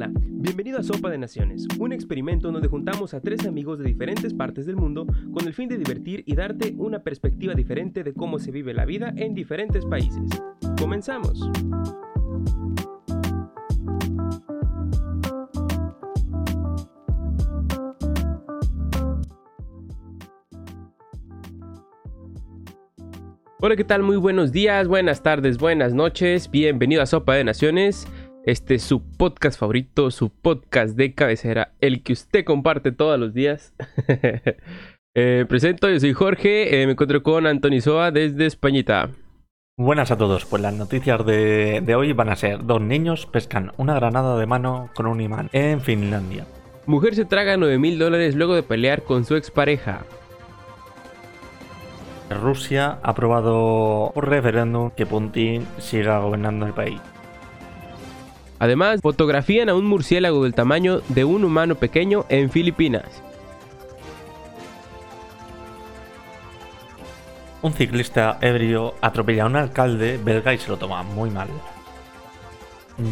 Hola, bienvenido a Sopa de Naciones, un experimento donde juntamos a tres amigos de diferentes partes del mundo con el fin de divertir y darte una perspectiva diferente de cómo se vive la vida en diferentes países. Comenzamos. Hola, ¿qué tal? Muy buenos días, buenas tardes, buenas noches. Bienvenido a Sopa de Naciones. Este es su podcast favorito, su podcast de cabecera, el que usted comparte todos los días. Eh, presento, yo soy Jorge, eh, me encuentro con Antoni Soa desde Españita. Buenas a todos, pues las noticias de, de hoy van a ser dos niños pescan una granada de mano con un imán en Finlandia. Mujer se traga 9 mil dólares luego de pelear con su expareja. Rusia ha aprobado un referéndum que Putin siga gobernando el país. Además, fotografían a un murciélago del tamaño de un humano pequeño en Filipinas. Un ciclista ebrio atropella a un alcalde belga y se lo toma muy mal.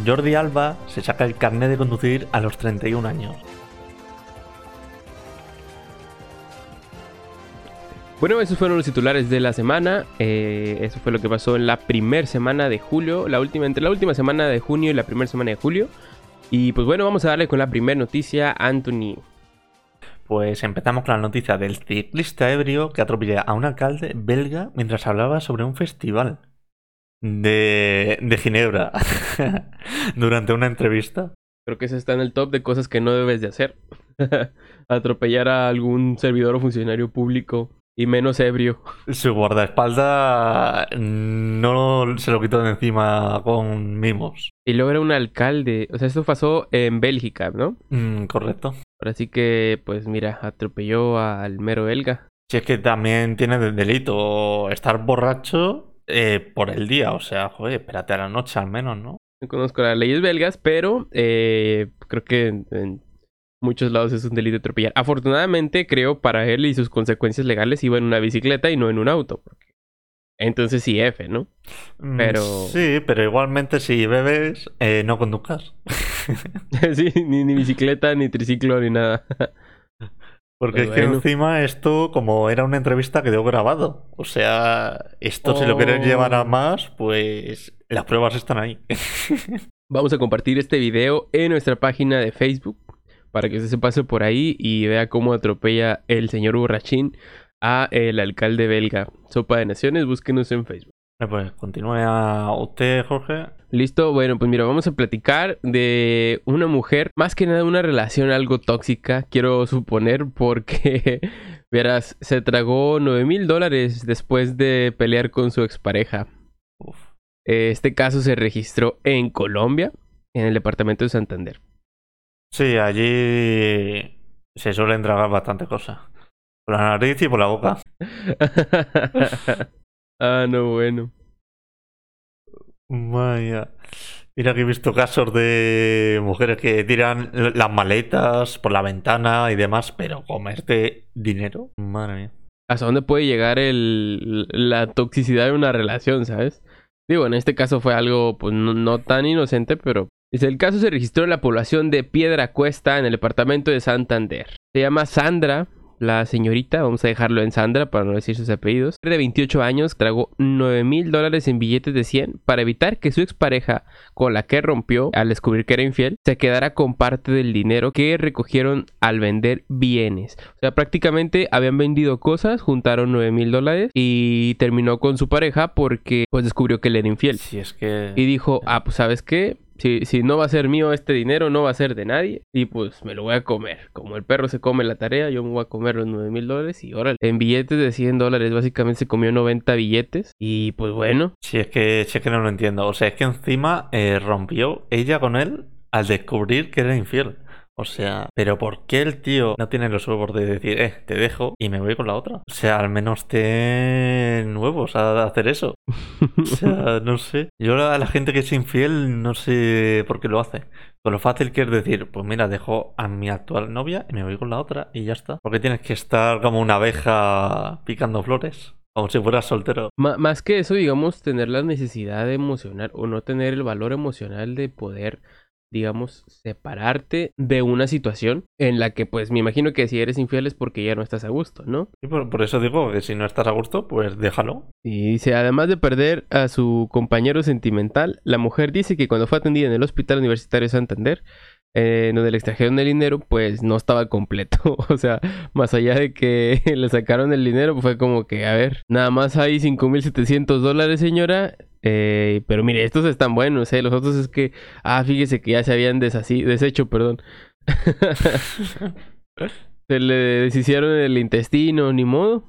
Jordi Alba se saca el carnet de conducir a los 31 años. Bueno, esos fueron los titulares de la semana. Eh, eso fue lo que pasó en la primera semana de julio, la última, entre la última semana de junio y la primera semana de julio. Y pues bueno, vamos a darle con la primera noticia, Anthony. Pues empezamos con la noticia del ciclista ebrio que atropella a un alcalde belga mientras hablaba sobre un festival de, de Ginebra durante una entrevista. Creo que ese está en el top de cosas que no debes de hacer. Atropellar a algún servidor o funcionario público y menos ebrio. Su guardaespaldas no se lo quitó de encima con mimos. Y luego era un alcalde. O sea, esto pasó en Bélgica, ¿no? Mm, correcto. Ahora sí que, pues mira, atropelló al mero belga. Si es que también tiene de delito estar borracho eh, por el día. O sea, joder, espérate a la noche al menos, ¿no? No conozco las leyes belgas, pero eh, creo que en, en muchos lados es un delito atropellar. Afortunadamente, creo, para él y sus consecuencias legales iba en una bicicleta y no en un auto. Entonces sí, F, ¿no? Mm, Pero... Sí, pero igualmente si bebes, eh, no conduzcas. sí, ni, ni bicicleta, ni triciclo, ni nada. Porque es que encima esto, como era una entrevista, quedó grabado. O sea, esto si lo quieres llevar a Oh. más, pues las pruebas están ahí. Vamos a compartir este video en nuestra página de Facebook para que usted se pase por ahí y vea cómo atropella el señor borrachín a el alcalde belga. Sopa de Naciones, búsquenos en Facebook. pues continúa usted, Jorge. Listo, bueno, pues mira, vamos a platicar de una mujer, más que nada una relación algo tóxica, quiero suponer, porque, verás, se tragó 9 mil dólares después de pelear con su expareja. Uf. Este caso se registró en Colombia, en el departamento de Santander. Sí, allí se suelen tragar bastante cosas. Por la nariz y por la boca. ah, no, bueno. Vaya. Mira que he visto casos de mujeres que tiran las maletas por la ventana y demás, pero comerte dinero, madre mía. ¿Hasta dónde puede llegar el, la toxicidad de una relación, sabes? Digo, en este caso fue algo pues no, no tan inocente, pero el caso se registró en la población de Piedra Cuesta, en el departamento de Santander. Se llama Sandra, la señorita, vamos a dejarlo en Sandra para no decir sus apellidos. De 28 años, tragó 9 mil dólares en billetes de 100 para evitar que su expareja, con la que rompió al descubrir que era infiel, se quedara con parte del dinero que recogieron al vender bienes. O sea, prácticamente habían vendido cosas, juntaron 9 mil dólares y terminó con su pareja porque pues descubrió que él era infiel. Si es que... Y dijo, ah, pues sabes qué, si, si no va a ser mío este dinero, no va a ser de nadie. Y pues me lo voy a comer. Como el perro se come la tarea, yo me voy a comer los 9 mil dólares. Y órale, en billetes de 100 dólares, básicamente se comió 90 billetes. Y pues bueno, Si es que, si es que no lo entiendo. O sea, es que encima eh, rompió ella con él al descubrir que era infiel. O sea, pero ¿por qué el tío no tiene los huevos de decir, eh, te dejo y me voy con la otra? O sea, al menos ten huevos a hacer eso. O sea, no sé. Yo a la gente que es infiel no sé por qué lo hace. Con lo fácil que es decir, pues mira, dejo a mi actual novia y me voy con la otra y ya está. Porque tienes que estar como una abeja picando flores. Como si fueras soltero. Más que eso, digamos, tener la necesidad emocional o no tener el valor emocional de poder digamos, separarte de una situación en la que, pues, me imagino que si eres infiel es porque ya no estás a gusto, ¿no? Y por, por eso digo que si no estás a gusto, pues déjalo. Y dice, además de perder a su compañero sentimental, la mujer dice que cuando fue atendida en el Hospital Universitario Santander, eh, donde le extrajeron el dinero, pues no estaba completo. o sea, más allá de que le sacaron el dinero, fue como que, a ver, nada más hay 5.700 dólares, señora. Eh, pero mire, estos están buenos, ¿eh? Los otros es que, ah, fíjese que ya se habían desasí, deshecho, perdón. se le deshicieron el intestino, ni modo.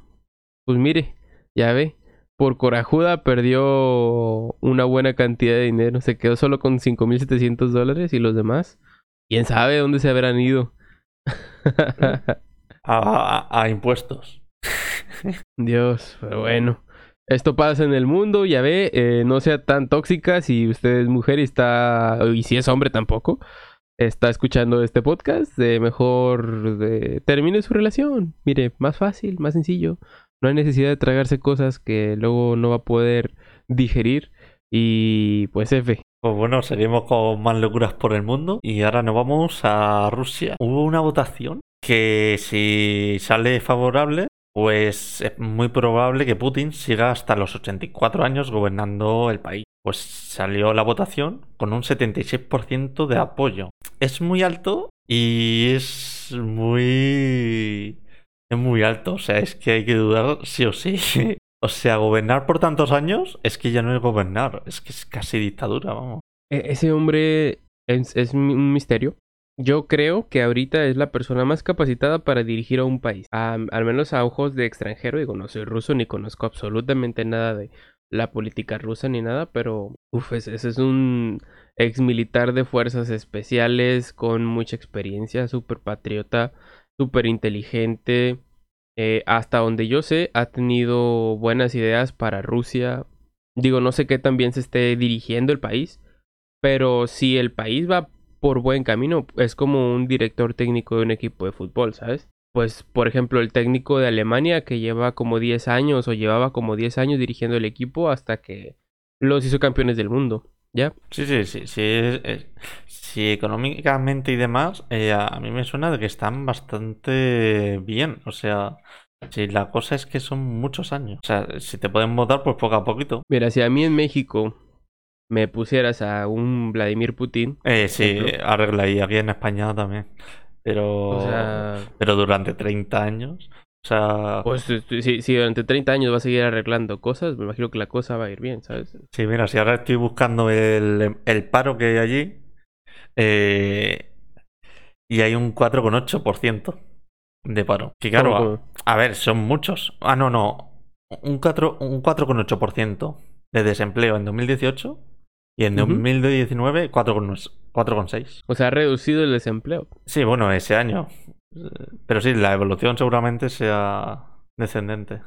Pues mire, ya ve. Por corajuda perdió una buena cantidad de dinero. Se quedó solo con 5.700 dólares y los demás ¿Quién sabe dónde se habrán ido? a, a, impuestos. Dios, pero bueno. Esto pasa en el mundo, ya ve, eh, no sea tan tóxica si usted es mujer y está, y si es hombre tampoco, está escuchando este podcast, de mejor de, termine su relación. Mire, más fácil, más sencillo. No hay necesidad de tragarse cosas que luego no va a poder digerir. Y pues F, pues bueno, seguimos con más locuras por el mundo y ahora nos vamos a Rusia. Hubo una votación que si sale favorable, pues es muy probable que Putin siga hasta los 84 años gobernando el país. Pues salió la votación con un 76% de apoyo. Es muy alto y es muy... Es muy alto, o sea, es que hay que dudar sí o sí. O sea, gobernar por tantos años es que ya no es gobernar, es que es casi dictadura, vamos. E, ese hombre es, un misterio. Yo creo que ahorita es la persona más capacitada para dirigir a un país. al menos a ojos de extranjero. Digo, no soy ruso ni conozco absolutamente nada de la política rusa ni nada, pero uf, ese, es un ex militar de fuerzas especiales con mucha experiencia, súper patriota, súper inteligente. Eh, hasta donde yo sé, ha tenido buenas ideas para Rusia. Digo, no sé qué también se esté dirigiendo el país, pero si el país va por buen camino, es como un director técnico de un equipo de fútbol, ¿sabes? Pues, por ejemplo, el técnico de Alemania que lleva como 10 años o llevaba como 10 años dirigiendo el equipo hasta que los hizo campeones del mundo. ¿Ya? Sí, sí, sí. Sí, sí económicamente y demás, eh, a mí me suena de que están bastante bien. O sea, si la cosa es que son muchos años. O sea, si te pueden votar, pues poco a poquito. Mira, si a mí en México me pusieras a un Vladimir Putin. Eh, sí, arregla y aquí en España también. Pero, pero durante 30 años. O sea. Pues si, durante 30 años va a seguir arreglando cosas, me imagino que la cosa va a ir bien, ¿sabes? Sí, mira, si ahora estoy buscando el, paro que hay allí. Eh, y hay un 4,8% de paro. Que claro, a, ver, son muchos. Ah, no, no. Un 4,8% un de desempleo en 2018 y en 2019 4,6. O sea, ha reducido el desempleo. Sí, bueno, ese año. Pero sí, la evolución seguramente sea descendente.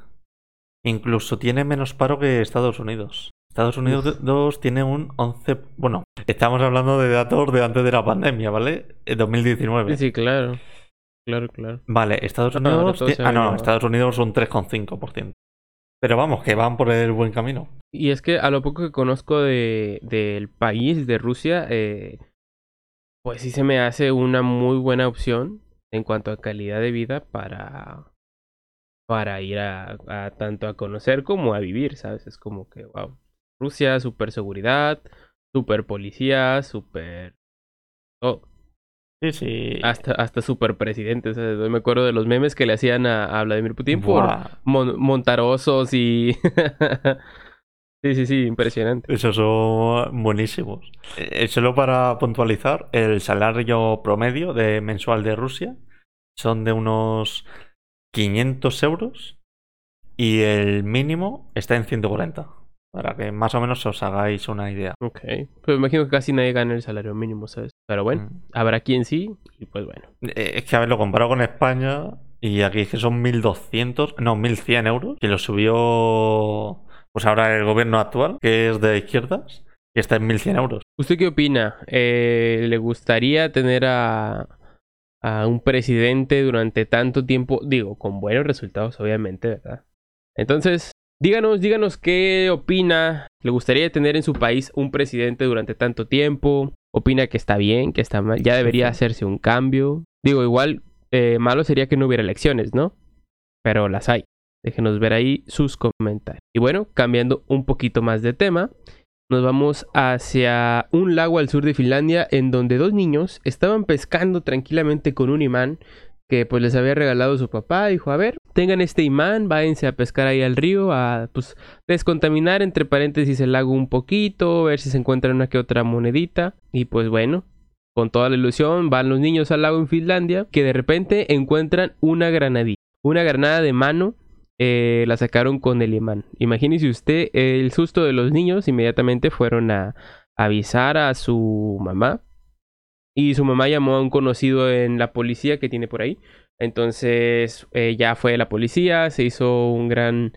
Incluso tiene menos paro que Estados Unidos. Estados Unidos tiene un 11... Bueno, estamos hablando de datos de antes de la pandemia, ¿vale? En 2019. Sí, claro. Claro, claro. Vale, Estados Unidos... Ah, no, Estados Unidos un 3,5%. Pero vamos, que van por el buen camino. Y es que a lo poco que conozco de, del país, de Rusia, eh, pues sí se me hace una muy buena opción en cuanto a calidad de vida para, para ir a, tanto a conocer como a vivir, ¿sabes? Es como que, wow. Rusia, super seguridad, super policía, super... Oh, Sí, sí. Hasta, hasta super presidentes. me acuerdo de los memes que le hacían a, Vladimir Putin por montarosos y. sí, sí, sí, impresionante. Esos son buenísimos. Eh, solo para puntualizar, el salario promedio de mensual de Rusia son de unos 500 euros y el mínimo está en 140. Para que más o menos os hagáis una idea. Ok. Pues me imagino que casi nadie gana el salario mínimo, ¿sabes? Pero bueno, mm. habrá quien sí, y pues bueno. Eh, es que a ver, lo comparo con España, y aquí es que son 1.200, no, 1.100 euros, que lo subió, pues ahora el gobierno actual, que es de izquierdas, y está en 1.100 euros. ¿Usted qué opina? Eh, ¿Le gustaría tener a, a un presidente durante tanto tiempo? Digo, con buenos resultados, obviamente, ¿verdad? Entonces, Díganos, díganos qué opina. ¿Le gustaría tener en su país un presidente durante tanto tiempo? opina que está bien, que está mal, ya debería hacerse un cambio. Digo, igual eh, malo sería que no hubiera elecciones, ¿no? Pero las hay. Déjenos ver ahí sus comentarios. Y bueno, cambiando un poquito más de tema, nos vamos hacia un lago al sur de Finlandia en donde dos niños estaban pescando tranquilamente con un imán que pues les había regalado su papá. Dijo, a ver, tengan este imán, váyanse a pescar ahí al río, a pues descontaminar entre paréntesis el lago un poquito, ver si se encuentran una que otra monedita. Y pues bueno, con toda la ilusión van los niños al lago en Finlandia que de repente encuentran una granadilla. Una granada de mano eh, la sacaron con el imán. Imagínese usted el susto de los niños, inmediatamente fueron a avisar a su mamá. Y su mamá llamó a un conocido en la policía que tiene por ahí. Entonces eh, ya fue la policía, se hizo un gran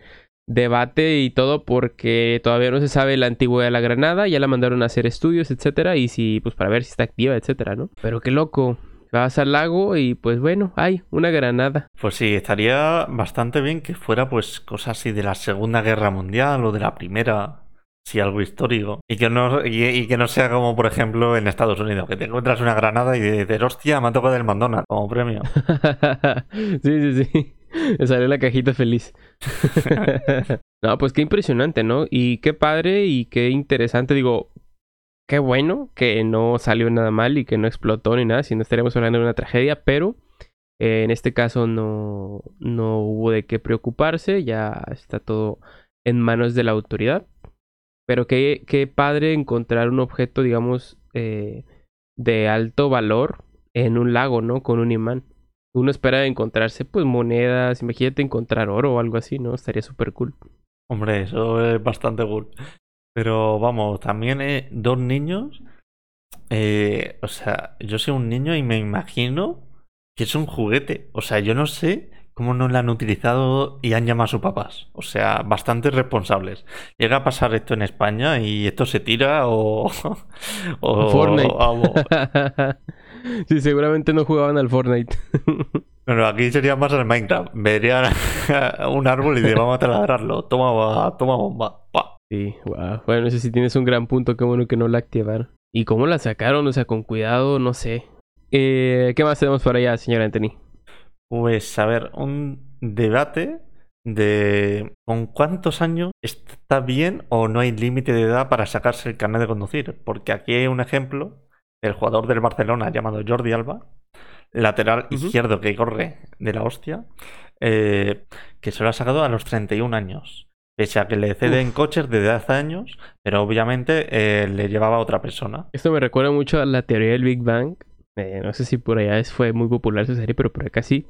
debate y todo porque todavía no se sabe la antigüedad de la granada, ya la mandaron a hacer estudios, etcétera, y si pues para ver si está activa, etcétera, ¿no? Pero qué loco, vas al lago y pues bueno, hay una granada. Pues sí, estaría bastante bien que fuera pues cosas así de la Segunda Guerra Mundial o de la Primera, si algo histórico. Y que no, y, que no sea como, por ejemplo, en Estados Unidos, que te encuentras una granada y dices, hostia, me ha tocado del McDonald's como premio. sí, sí, sí. Me salió la cajita feliz. no, pues qué impresionante, ¿no? Y qué padre y qué interesante. Digo, qué bueno que no salió nada mal y que no explotó ni nada, si no estaríamos hablando de una tragedia, pero eh, en este caso no, no hubo de qué preocuparse, ya está todo en manos de la autoridad. Pero qué, qué padre encontrar un objeto, digamos, eh, de alto valor en un lago, ¿no? Con un imán. Uno espera encontrarse, pues, monedas, imagínate encontrar oro o algo así, ¿no? Estaría súper cool. Hombre, eso es bastante cool. Pero vamos, también eh, dos niños. Eh, o sea, yo soy un niño y me imagino que es un juguete. O sea, yo no sé cómo no lo han utilizado y han llamado a sus papás. O sea, bastante responsables. Llega a pasar esto en España y esto se tira o. o Fortnite. sí, seguramente no jugaban al Fortnite. Bueno, aquí sería más el Minecraft. Verían un árbol y te vamos a taladrarlo. Toma, toma bomba. Sí, wow. Bueno, no sé si tienes un gran punto, qué bueno que no la activaron. ¿Y cómo la sacaron? O sea, con cuidado, no sé. Eh, ¿Qué más tenemos por allá, señor Anthony? Pues, a ver, un debate de con cuántos años está bien o no hay límite de edad para sacarse el carnet de conducir. Porque aquí hay un ejemplo del jugador del Barcelona llamado Jordi Alba, lateral izquierdo que corre de la hostia, eh, que se lo ha sacado a los 31 años. Pese a que le ceden coches desde hace años, pero obviamente eh, le llevaba a otra persona. Esto me recuerda mucho a la teoría del Big Bang. Eh, no sé si por allá fue muy popular esa serie, pero por acá sí.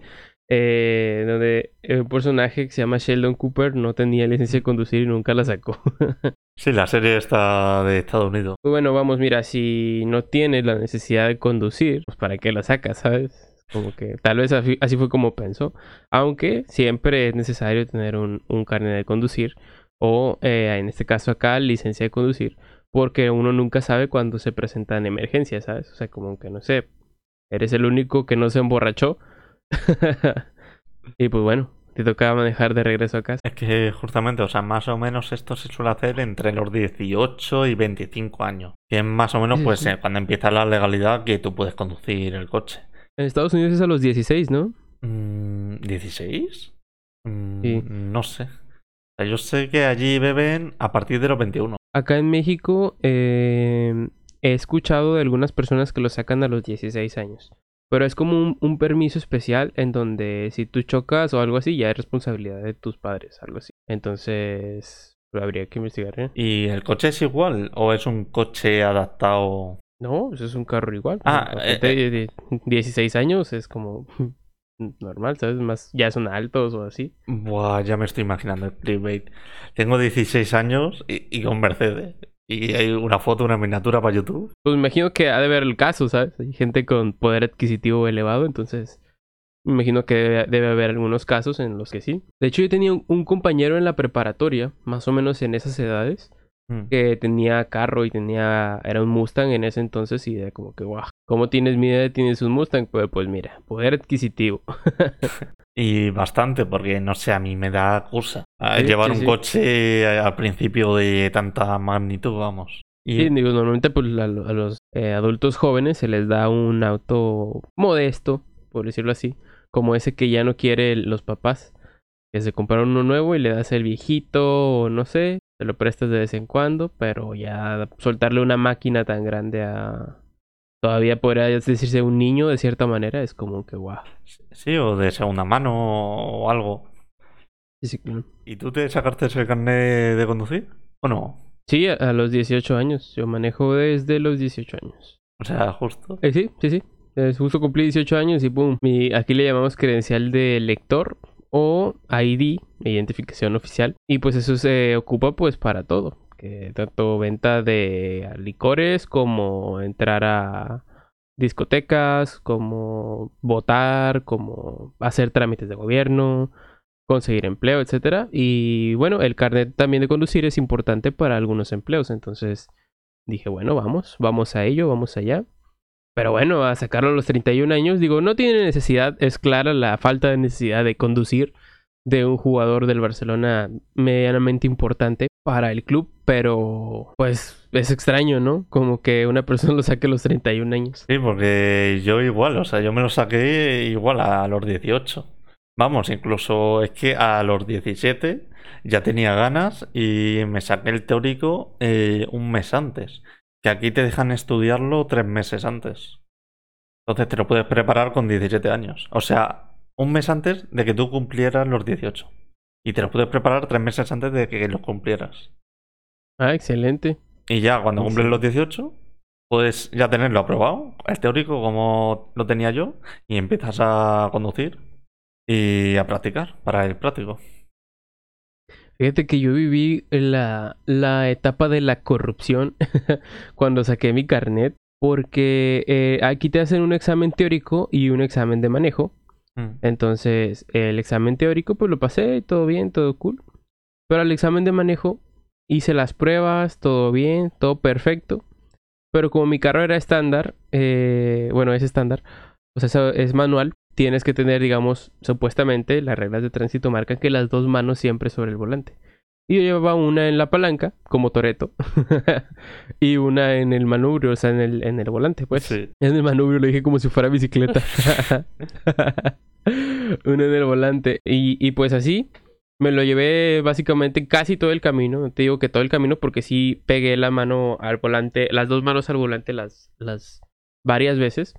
Eh, donde un personaje que se llama Sheldon Cooper no tenía licencia de conducir y nunca la sacó. sí, la serie está de Estados Unidos. Bueno, vamos, mira, si no tienes la necesidad de conducir, pues para qué la sacas, ¿sabes? Como que tal vez así, fue como pensó. Aunque siempre es necesario tener un, un carnet de conducir o eh, en este caso acá licencia de conducir. Porque uno nunca sabe cuándo se presentan emergencias, ¿sabes? O sea, como que no sé, eres el único que no se emborrachó. y pues bueno, te tocaba manejar de regreso a casa. Es que justamente, o sea, más o menos esto se suele hacer entre los 18 y 25 años. Que es más o menos, pues, eh, cuando empieza la legalidad que tú puedes conducir el coche. En Estados Unidos es a los 16, ¿no? ¿16? Mm, mm, sí. No sé. yo sé que allí beben a partir de los 21. Acá en México em, he escuchado de algunas personas que lo sacan a los 16 años. Pero es como un, permiso especial en donde si tú chocas o algo así, ya es responsabilidad de tus padres, algo así. Entonces, habría que investigar. ¿eh? ¿Y el coche es igual o es un coche adaptado? No, eso es un carro igual. Ah, eh, de 16 años es como normal, ¿sabes? Más, ya son altos o así. Buah, ya me estoy imaginando el clickbait. Tengo 16 años y, con Mercedes. Y hay una foto, una miniatura para YouTube. Pues me imagino que ha de ver el caso, ¿sabes? Hay gente con poder adquisitivo elevado, entonces me imagino que debe, haber algunos casos en los que sí. De hecho, yo tenía un compañero en la preparatoria, más o menos en esas edades, Mm. que tenía carro y tenía, era un Mustang en ese entonces y era como que, guau, ¿cómo tienes mi idea? ¿Tienes un Mustang? Pues, pues mira, poder adquisitivo. y bastante, porque no sé, a mí me da cosa llevar un coche al principio de tanta magnitud, vamos. Y Sí, digo, normalmente pues, a los eh, adultos jóvenes se les da un auto modesto, por decirlo así, como ese que ya no quiere los papás, que se compraron uno nuevo y le das el viejito o no sé, te lo prestas de vez en cuando, pero ya soltarle una máquina tan grande a... Todavía podría decirse un niño de cierta manera, es como que guau. sí, o de segunda mano o algo. Sí, sí. ¿Y tú te sacaste ese carnet de conducir? ¿O no? Sí, a, a los 18 años, yo manejo desde los 18 años. O sea, justo. Eh, sí, sí, sí. Es justo cumplí 18 años y pum. Mi, aquí le llamamos credencial de lector o ID, identificación oficial. Y pues eso se ocupa pues para todo. Que tanto venta de licores como entrar a discotecas, como votar, como hacer trámites de gobierno, conseguir empleo, etcétera. Y bueno, el carnet también de conducir es importante para algunos empleos. Entonces dije, bueno, vamos, vamos a ello, vamos allá. Pero bueno, a sacarlo a los 31 años, digo, no tiene necesidad, es clara la falta de necesidad de conducir de un jugador del Barcelona medianamente importante para el club, pero pues es extraño, ¿no? Como que una persona lo saque a los 31 años. Sí, porque yo igual, o sea, yo me lo saqué igual a los 18. Vamos, incluso es que a los 17 ya tenía ganas y me saqué el teórico eh, un mes antes. Que aquí te dejan estudiarlo tres meses antes. Entonces te lo puedes preparar con 17 años. O sea, un mes antes de que tú cumplieras los 18. Y te lo puedes preparar tres meses antes de que los cumplieras. Ah, excelente. Y ya cuando Sí. cumples los 18, puedes ya tenerlo aprobado, el teórico como lo tenía yo, y empiezas a conducir y a practicar para el práctico. Fíjate que yo viví la, la etapa de la corrupción cuando saqué mi carnet, porque eh, aquí te hacen un examen teórico y un examen de manejo. Mm. Entonces, el examen teórico, pues lo pasé, todo bien, todo cool. Pero el examen de manejo, hice las pruebas, todo bien, todo perfecto. Pero como mi carro era estándar, eh, bueno, es estándar, o sea, es manual, tienes que tener, digamos, supuestamente, las reglas de tránsito marcan que las dos manos siempre sobre el volante. Y yo llevaba una en la palanca, como Toreto, y una en el manubrio, o sea, en el, en el volante, pues. Sí. En el manubrio lo dije como si fuera bicicleta. Uno en el volante. Y, y pues así me lo llevé básicamente casi todo el camino. No Te digo que todo el camino porque sí pegué la mano al volante, las dos manos al volante las, las varias veces.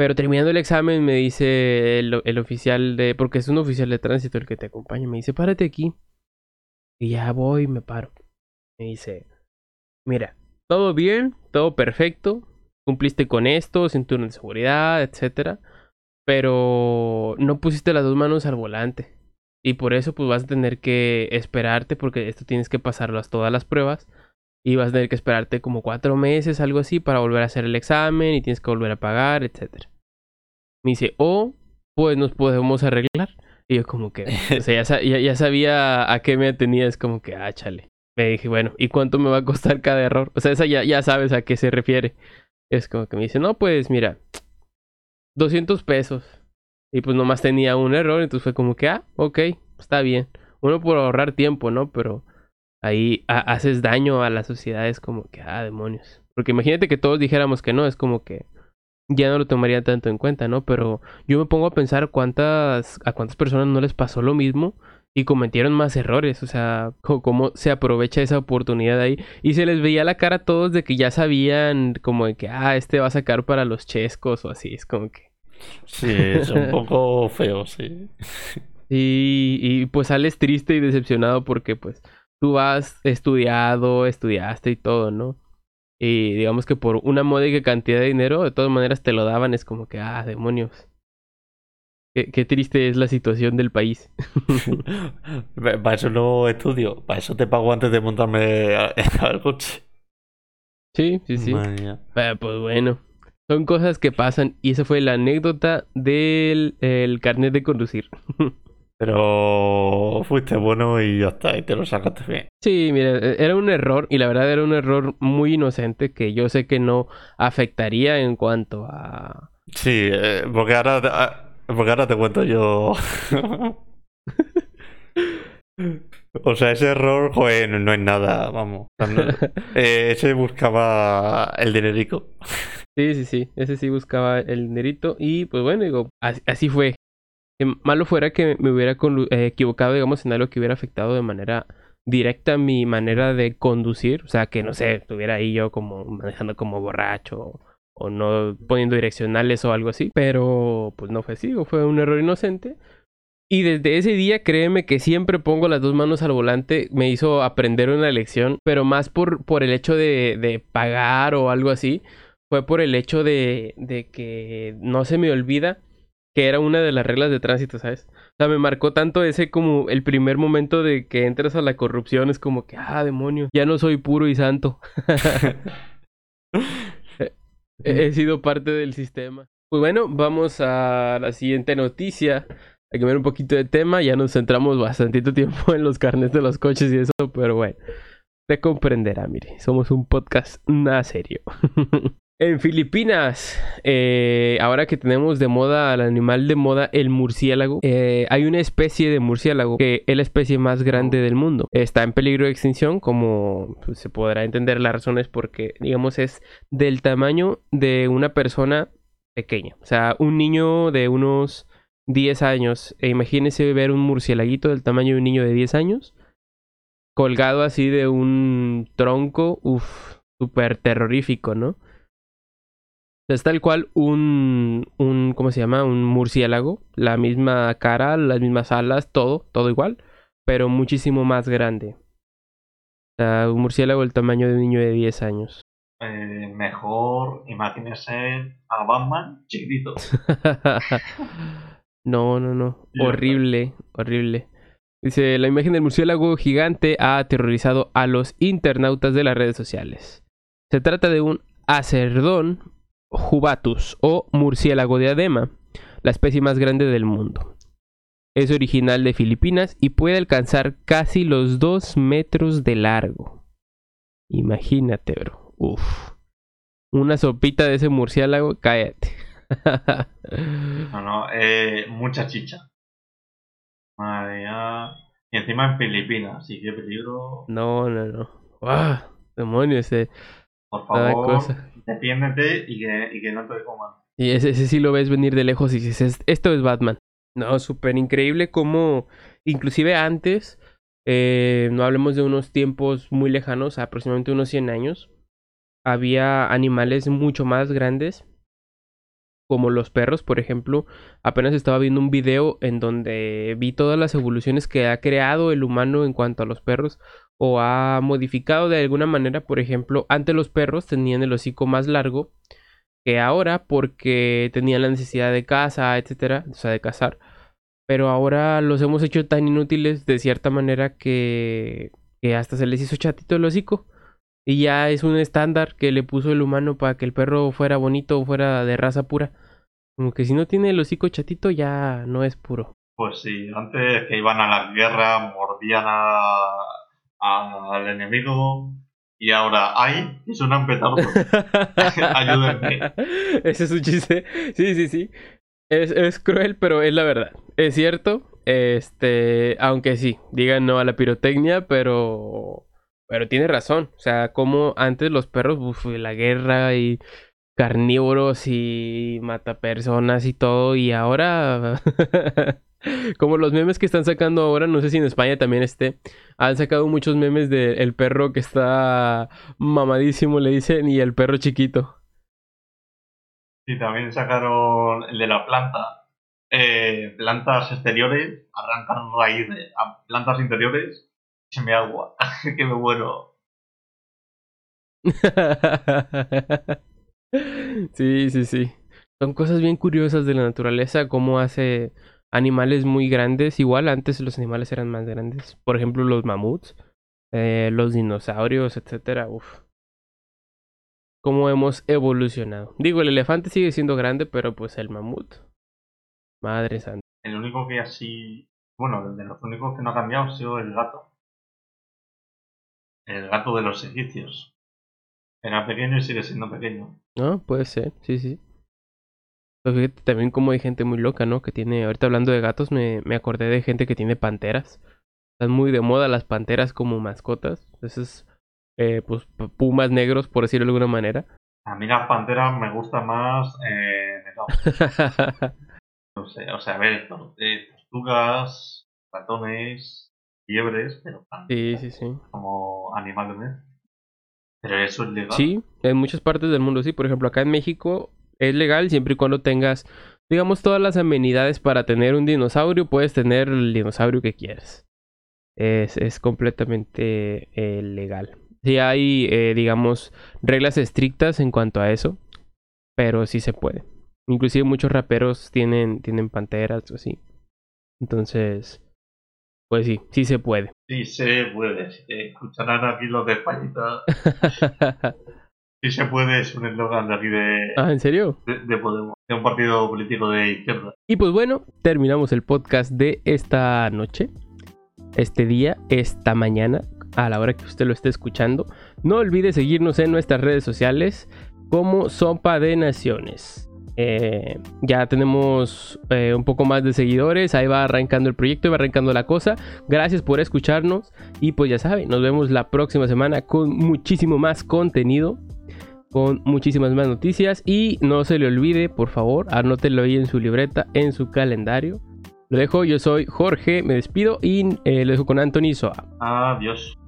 Pero terminando el examen me dice el, oficial de... Porque es un oficial de tránsito el que te acompaña. Me dice, párate aquí. Y ya voy, me paro. Me dice, mira, todo bien, todo perfecto cumpliste con esto, cinturón de seguridad, etcétera, pero no pusiste las dos manos al volante. Y por eso pues vas a tener que esperarte porque esto tienes que pasarlas todas las pruebas y vas a tener que esperarte como cuatro meses, algo así, para volver a hacer el examen y tienes que volver a pagar, etcétera. Me dice, o pues nos podemos arreglar. Y yo como que, o sea, ya, ya- ya sabía a qué me atenía, es como que, ah, chale. Me dije, bueno, ¿y cuánto me va a costar cada error? O sea, esa ya, ya sabes a qué se refiere. Es como que me dice, no, pues mira, 200 pesos. Y pues nomás tenía un error, entonces fue como que, ah, ok, está bien. Uno por ahorrar tiempo, ¿no? Pero ahí ha- haces daño a la sociedad, es como que, ah, demonios. Porque imagínate que todos dijéramos que no, es como que ya no lo tomaría tanto en cuenta, ¿no? Pero yo me pongo a pensar cuántas, a cuántas personas no les pasó lo mismo y cometieron más errores, o sea, cómo se aprovecha esa oportunidad ahí. Y se les veía la cara a todos de que ya sabían como de que, ah, este va a sacar para los chescos o así, es como que... Sí, es un poco feo, sí. Y, y pues sales triste y decepcionado porque pues tú has estudiado, estudiaste y todo, ¿no? Y digamos que por una módica cantidad de dinero, de todas maneras te lo daban, es como que, ah, demonios. Qué, qué triste es la situación del país. Para eso no estudio, para eso te pago antes de montarme a- al coche. Sí, sí, sí. Ah, pues bueno, son cosas que pasan y esa fue la anécdota del el carnet de conducir. Pero fuiste bueno y ya está, y te lo sacaste bien. Sí, mira, e- era un error y la verdad era un error muy inocente que yo sé que no afectaría en cuanto a... Sí, eh, porque ahora, te- ah, porque ahora te cuento yo. O sea, ese error, joder, no, no es nada, vamos. No- eh, ese buscaba el dinerico. Sí, sí, sí. Ese sí buscaba el dinerito. Y pues bueno, digo, así, así fue. Malo fuera que me hubiera eh, equivocado, digamos, en algo que hubiera afectado de manera directa mi manera de conducir. O sea, que no sé, estuviera ahí yo como manejando como borracho o no poniendo direccionales o algo así. Pero pues no fue así, fue un error inocente. Y desde ese día, créeme que siempre pongo las dos manos al volante. Me hizo aprender una lección, pero más por, por el hecho de, de pagar o algo así. Fue por el hecho de, de que no se me olvida que era una de las reglas de tránsito, ¿sabes? O sea, me marcó tanto ese como el primer momento de que entras a la corrupción. Es como que, ah, demonio, ya no soy puro y santo. He, he sido parte del sistema. Pues bueno, vamos a la siguiente noticia. Hay que ver un poquito de tema. Ya nos centramos bastantito tiempo en los carnes de los coches y eso, pero bueno. Te comprenderá, mire. Somos un podcast nada serio. en Filipinas, eh, ahora que tenemos de moda al animal de moda, el murciélago, eh, hay una especie de murciélago que es la especie más grande del mundo. Está en peligro de extinción, como pues, se podrá entender las razones porque, digamos, es del tamaño de una persona pequeña. O sea, un niño de unos 10 años. E imagínense ver un murciélaguito del tamaño de un niño de 10 años. Colgado así de un tronco. Uf, súper terrorífico, ¿no? Es tal cual un, un, ¿cómo se llama? Un murciélago. La misma cara, las mismas alas, todo, todo igual. Pero muchísimo más grande. O sea, un murciélago del tamaño de un niño de 10 años. Eh, mejor imagínese a Batman chiquitito. no, no, no. Horrible, horrible. Dice, la imagen del murciélago gigante ha aterrorizado a los internautas de las redes sociales. Se trata de un acerdón jubatus o murciélago de adema, la especie más grande del mundo. Es original de Filipinas y puede alcanzar casi los 2 metros de largo. Imagínate, bro. Uf. Una sopita de ese murciélago, cállate. No, no, eh, mucha chicha. Madre mía. Y encima en Filipinas, así que peligro. No, no, no. ¡Ah! Demonios, eh. Por favor, defiéndete y que, y que no te coman. Y ese, ese sí lo ves venir de lejos y dices, esto es Batman. No, súper increíble como, inclusive antes, eh, no hablemos de unos tiempos muy lejanos, aproximadamente unos 100 años, había animales mucho más grandes, como los perros, por ejemplo. Apenas estaba viendo un video en donde vi todas las evoluciones que ha creado el humano en cuanto a los perros o ha modificado de alguna manera, por ejemplo, antes los perros tenían el hocico más largo que ahora porque tenían la necesidad de caza, etcétera, o sea, de cazar. Pero ahora los hemos hecho tan inútiles de cierta manera que, que hasta se les hizo chatito el hocico. Y ya es un estándar que le puso el humano para que el perro fuera bonito fuera de raza pura. Como que si no tiene el hocico chatito ya no es puro. Pues sí, antes que iban a la guerra, mordían a- al enemigo y ahora hay y suenan petardos. Ayúdenme. Ese es un chiste. Sí, sí, sí. Es, es cruel, pero es la verdad. Es cierto. Este, aunque sí, digan no a la pirotecnia, pero pero tiene razón. O sea, como antes los perros, uf, la guerra y carnívoros y matapersonas y todo, y ahora como los memes que están sacando ahora, no sé si en España también esté, han sacado muchos memes del perro que está mamadísimo, le dicen, y el perro chiquito. Y también sacaron el de la planta. Eh, plantas exteriores, arrancan raíces a plantas interiores, se me agua, que me muero. sí, sí, sí. Son cosas bien curiosas de la naturaleza, cómo hace animales muy grandes. Igual antes los animales eran más grandes. Por ejemplo, los mamuts, eh, los dinosaurios, etcétera. Uf. Cómo hemos evolucionado. Digo, el elefante sigue siendo grande, pero pues el mamut. Madre santa. El único que así, bueno, de los únicos que no ha cambiado ha sido el gato. El gato de los egipcios. Era pequeño y sigue siendo pequeño. No, puede ser, sí, sí. Pero fíjate también como hay gente muy loca, ¿no? Que tiene, ahorita hablando de gatos, me, me acordé de gente que tiene panteras. Están muy de moda las panteras como mascotas. Entonces, eh, pues pumas negros, por decirlo de alguna manera. A mí las panteras me gustan más eh, No sé, o sea, a ver, eh, tortugas, ratones, liebres, pero sí, sí, sí. como animales. Pero eso es legal. Sí, en muchas partes del mundo sí. Por ejemplo, acá en México es legal siempre y cuando tengas, digamos, todas las amenidades para tener un dinosaurio. Puedes tener el dinosaurio que quieras. Es, es completamente eh, legal. Sí hay, eh, digamos, reglas estrictas en cuanto a eso, pero sí se puede. Inclusive muchos raperos tienen, tienen panteras o así. Entonces, pues sí, sí se puede. Sí se puede. Te escucharán aquí los de Españita. sí se puede, es un eslogan de aquí de... Ah, ¿en serio? De, Podemos, de un partido político de izquierda. Y pues bueno, terminamos el podcast de esta noche, este día, esta mañana, a la hora que usted lo esté escuchando. No olvide seguirnos en nuestras redes sociales como Sopa de Naciones. Eh, ya tenemos eh, un poco más de seguidores, ahí va arrancando el proyecto y va arrancando la cosa. Gracias por escucharnos y pues ya saben, nos vemos la próxima semana con muchísimo más contenido, con muchísimas más noticias y no se le olvide, por favor, anótelo ahí en su libreta, en su calendario. Lo dejo, yo soy Jorge, me despido y eh, lo dejo con Anthony Soa. Adiós.